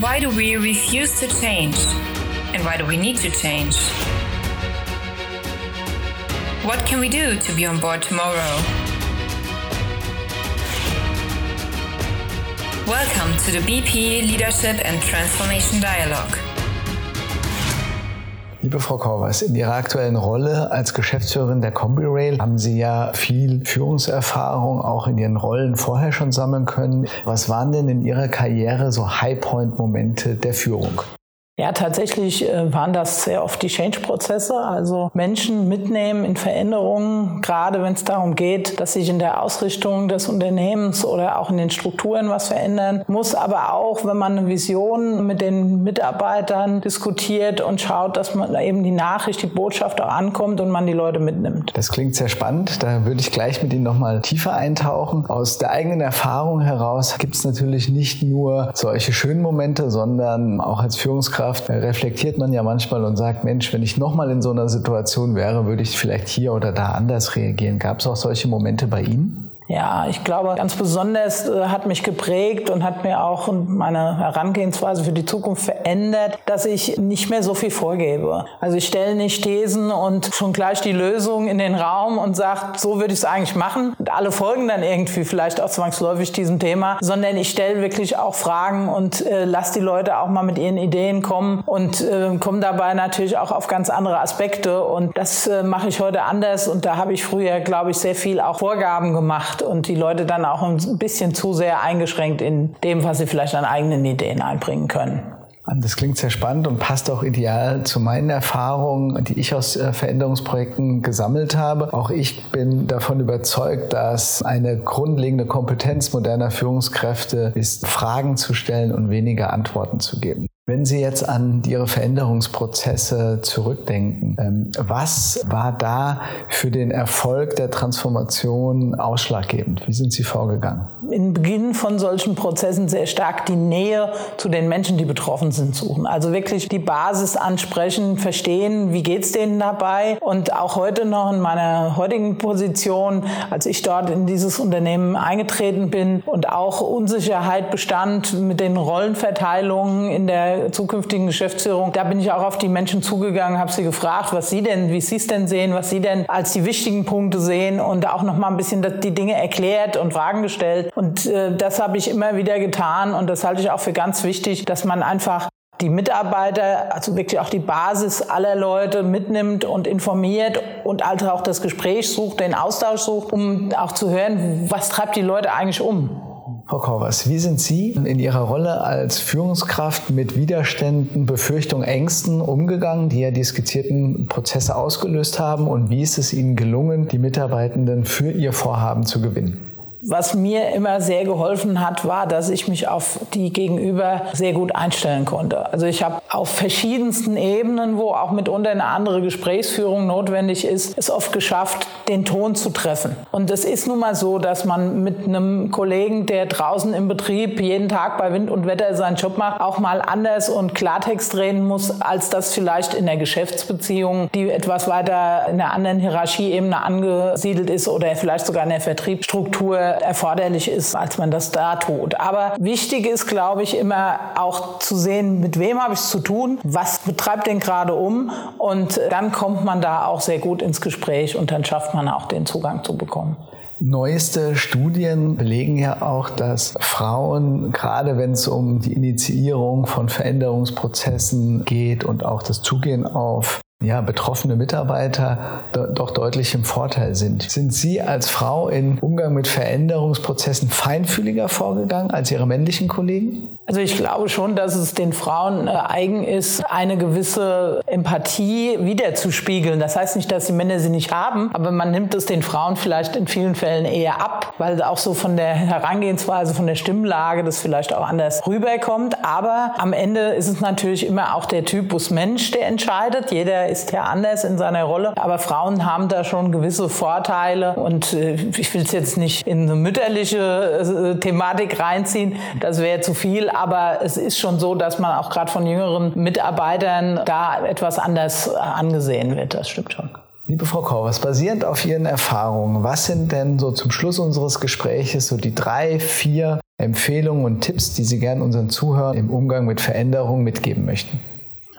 Why do we refuse to change? And why do we need to change? What can we do to be on board tomorrow? Welcome to the BP Leadership and Transformation Dialogue. Liebe Frau Korvers, in Ihrer aktuellen Rolle als Geschäftsführerin der CombiRail haben Sie ja viel Führungserfahrung auch in Ihren Rollen vorher schon sammeln können. Was waren denn in Ihrer Karriere so Highpoint-Momente der Führung? Ja, tatsächlich äh, waren das sehr oft die Change-Prozesse, also Menschen mitnehmen in Veränderungen, gerade wenn es darum geht, dass sich in der Ausrichtung des Unternehmens oder auch in den Strukturen was verändern muss, aber auch, wenn man eine Vision mit den Mitarbeitern diskutiert und schaut, dass man eben die Nachricht, die Botschaft auch ankommt und man die Leute mitnimmt. Das klingt sehr spannend. Da würde ich gleich mit Ihnen nochmal tiefer eintauchen. Aus der eigenen Erfahrung heraus gibt es natürlich nicht nur solche schönen Momente, sondern auch als Führungskraft Führungskraft reflektiert man ja manchmal und sagt, Mensch, wenn ich nochmal in so einer Situation wäre, würde ich vielleicht hier oder da anders reagieren. Gab es auch solche Momente bei Ihnen? Ja, ich glaube, ganz besonders äh, hat mich geprägt und hat mir auch meine Herangehensweise für die Zukunft verändert, dass ich nicht mehr so viel vorgebe. Also ich stelle nicht Thesen und schon gleich die Lösung in den Raum und sage, so würde ich es eigentlich machen. Und alle folgen dann irgendwie vielleicht auch zwangsläufig diesem Thema, sondern ich stelle wirklich auch Fragen und äh, lasse die Leute auch mal mit ihren Ideen kommen und äh, komme dabei natürlich auch auf ganz andere Aspekte. Und das äh, mache ich heute anders und da habe ich früher, glaube ich, sehr viel auch Vorgaben gemacht und die Leute dann auch ein bisschen zu sehr eingeschränkt in dem, was sie vielleicht an eigenen Ideen einbringen können. Das klingt sehr spannend und passt auch ideal zu meinen Erfahrungen, die ich aus äh, Veränderungsprojekten gesammelt habe. Auch ich bin davon überzeugt, dass eine grundlegende Kompetenz moderner Führungskräfte ist, Fragen zu stellen und weniger Antworten zu geben. Wenn Sie jetzt an Ihre Veränderungsprozesse zurückdenken, ähm, was war da für den Erfolg der Transformation ausschlaggebend? Wie sind Sie vorgegangen? Im Beginn von solchen Prozessen sehr stark die Nähe zu den Menschen, die betroffen sind, suchen. Also wirklich die Basis ansprechen, verstehen, wie geht es denen dabei. Und auch heute noch in meiner heutigen Position, als ich dort in dieses Unternehmen eingetreten bin und auch Unsicherheit bestand mit den Rollenverteilungen in der zukünftigen Geschäftsführung, da bin ich auch auf die Menschen zugegangen, habe sie gefragt, was sie denn, wie sie es denn sehen, was sie denn als die wichtigen Punkte sehen und auch noch mal ein bisschen die Dinge erklärt und Fragen gestellt. Und äh, das habe ich immer wieder getan und das halte ich auch für ganz wichtig, dass man einfach die Mitarbeiter, also wirklich auch die Basis aller Leute mitnimmt und informiert und also auch das Gespräch sucht, den Austausch sucht, um auch zu hören, was treibt die Leute eigentlich um. Frau Korvers, wie sind Sie in Ihrer Rolle als Führungskraft mit Widerständen, Befürchtungen, Ängsten umgegangen, die ja die skizzierten Prozesse ausgelöst haben? Und wie ist es Ihnen gelungen, die Mitarbeitenden für Ihr Vorhaben zu gewinnen? Was mir immer sehr geholfen hat, war, dass ich mich auf die Gegenüber sehr gut einstellen konnte. Also ich habe auf verschiedensten Ebenen, wo auch mitunter eine andere Gesprächsführung notwendig ist, es oft geschafft, den Ton zu treffen. Und es ist nun mal so, dass man mit einem Kollegen, der draußen im Betrieb jeden Tag bei Wind und Wetter seinen Job macht, auch mal anders und Klartext reden muss, als das vielleicht in der Geschäftsbeziehung, die etwas weiter in einer anderen Hierarchieebene angesiedelt ist oder vielleicht sogar in der Vertriebsstruktur erforderlich ist, als man das da tut. Aber wichtig ist, glaube ich, immer auch zu sehen, mit wem habe ich es zu tun, was betreibt den gerade um und dann kommt man da auch sehr gut ins Gespräch und dann schafft man auch den Zugang zu bekommen. Neueste Studien belegen ja auch, dass Frauen, gerade wenn es um die Initiierung von Veränderungsprozessen geht und auch das Zugehen auf ja, betroffene Mitarbeiter doch deutlich im Vorteil sind. Sind Sie als Frau im Umgang mit Veränderungsprozessen feinfühliger vorgegangen als Ihre männlichen Kollegen? Also ich glaube schon, dass es den Frauen äh, eigen ist, eine gewisse Empathie wiederzuspiegeln. Das heißt nicht, dass die Männer sie nicht haben, aber man nimmt es den Frauen vielleicht in vielen Fällen eher ab, weil auch so von der Herangehensweise, von der Stimmlage das vielleicht auch anders rüberkommt. Aber am Ende ist es natürlich immer auch der Typus Mensch, der entscheidet. Jeder ist ja anders in seiner Rolle. Aber Frauen haben da schon gewisse Vorteile. Und äh, ich will es jetzt nicht in eine mütterliche äh, Thematik reinziehen. Das wäre zu viel. Aber es ist schon so, dass man auch gerade von jüngeren Mitarbeitern da etwas anders angesehen wird. Das stimmt schon. Liebe Frau Korvers, basierend auf Ihren Erfahrungen, was sind denn so zum Schluss unseres Gespräches so die drei, vier Empfehlungen und Tipps, die Sie gerne unseren Zuhörern im Umgang mit Veränderungen mitgeben möchten?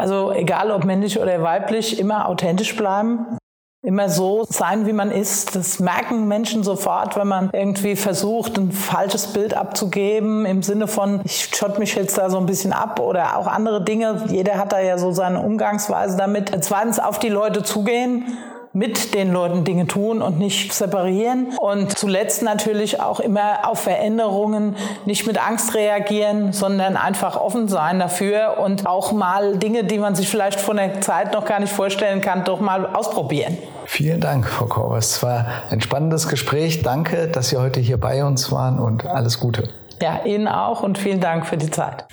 Also egal ob männlich oder weiblich, immer authentisch bleiben. Immer so sein, wie man ist. Das merken Menschen sofort, wenn man irgendwie versucht, ein falsches Bild abzugeben im Sinne von, ich schott mich jetzt da so ein bisschen ab oder auch andere Dinge. Jeder hat da ja so seine Umgangsweise damit. Zweitens auf die Leute zugehen mit den Leuten Dinge tun und nicht separieren. Und zuletzt natürlich auch immer auf Veränderungen nicht mit Angst reagieren, sondern einfach offen sein dafür und auch mal Dinge, die man sich vielleicht von der Zeit noch gar nicht vorstellen kann, doch mal ausprobieren. Vielen Dank, Frau Korbers. Es war ein spannendes Gespräch. Danke, dass Sie heute hier bei uns waren und alles Gute. Ja, Ihnen auch und vielen Dank für die Zeit.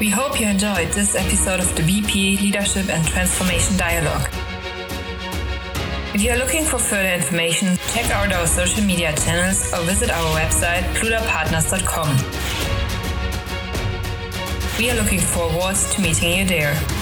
We hope you enjoyed this episode of the BP Leadership and Transformation Dialogue. If you are looking for further information, check out our social media channels or visit our website, pludapartners.com. We are looking forward to meeting you there.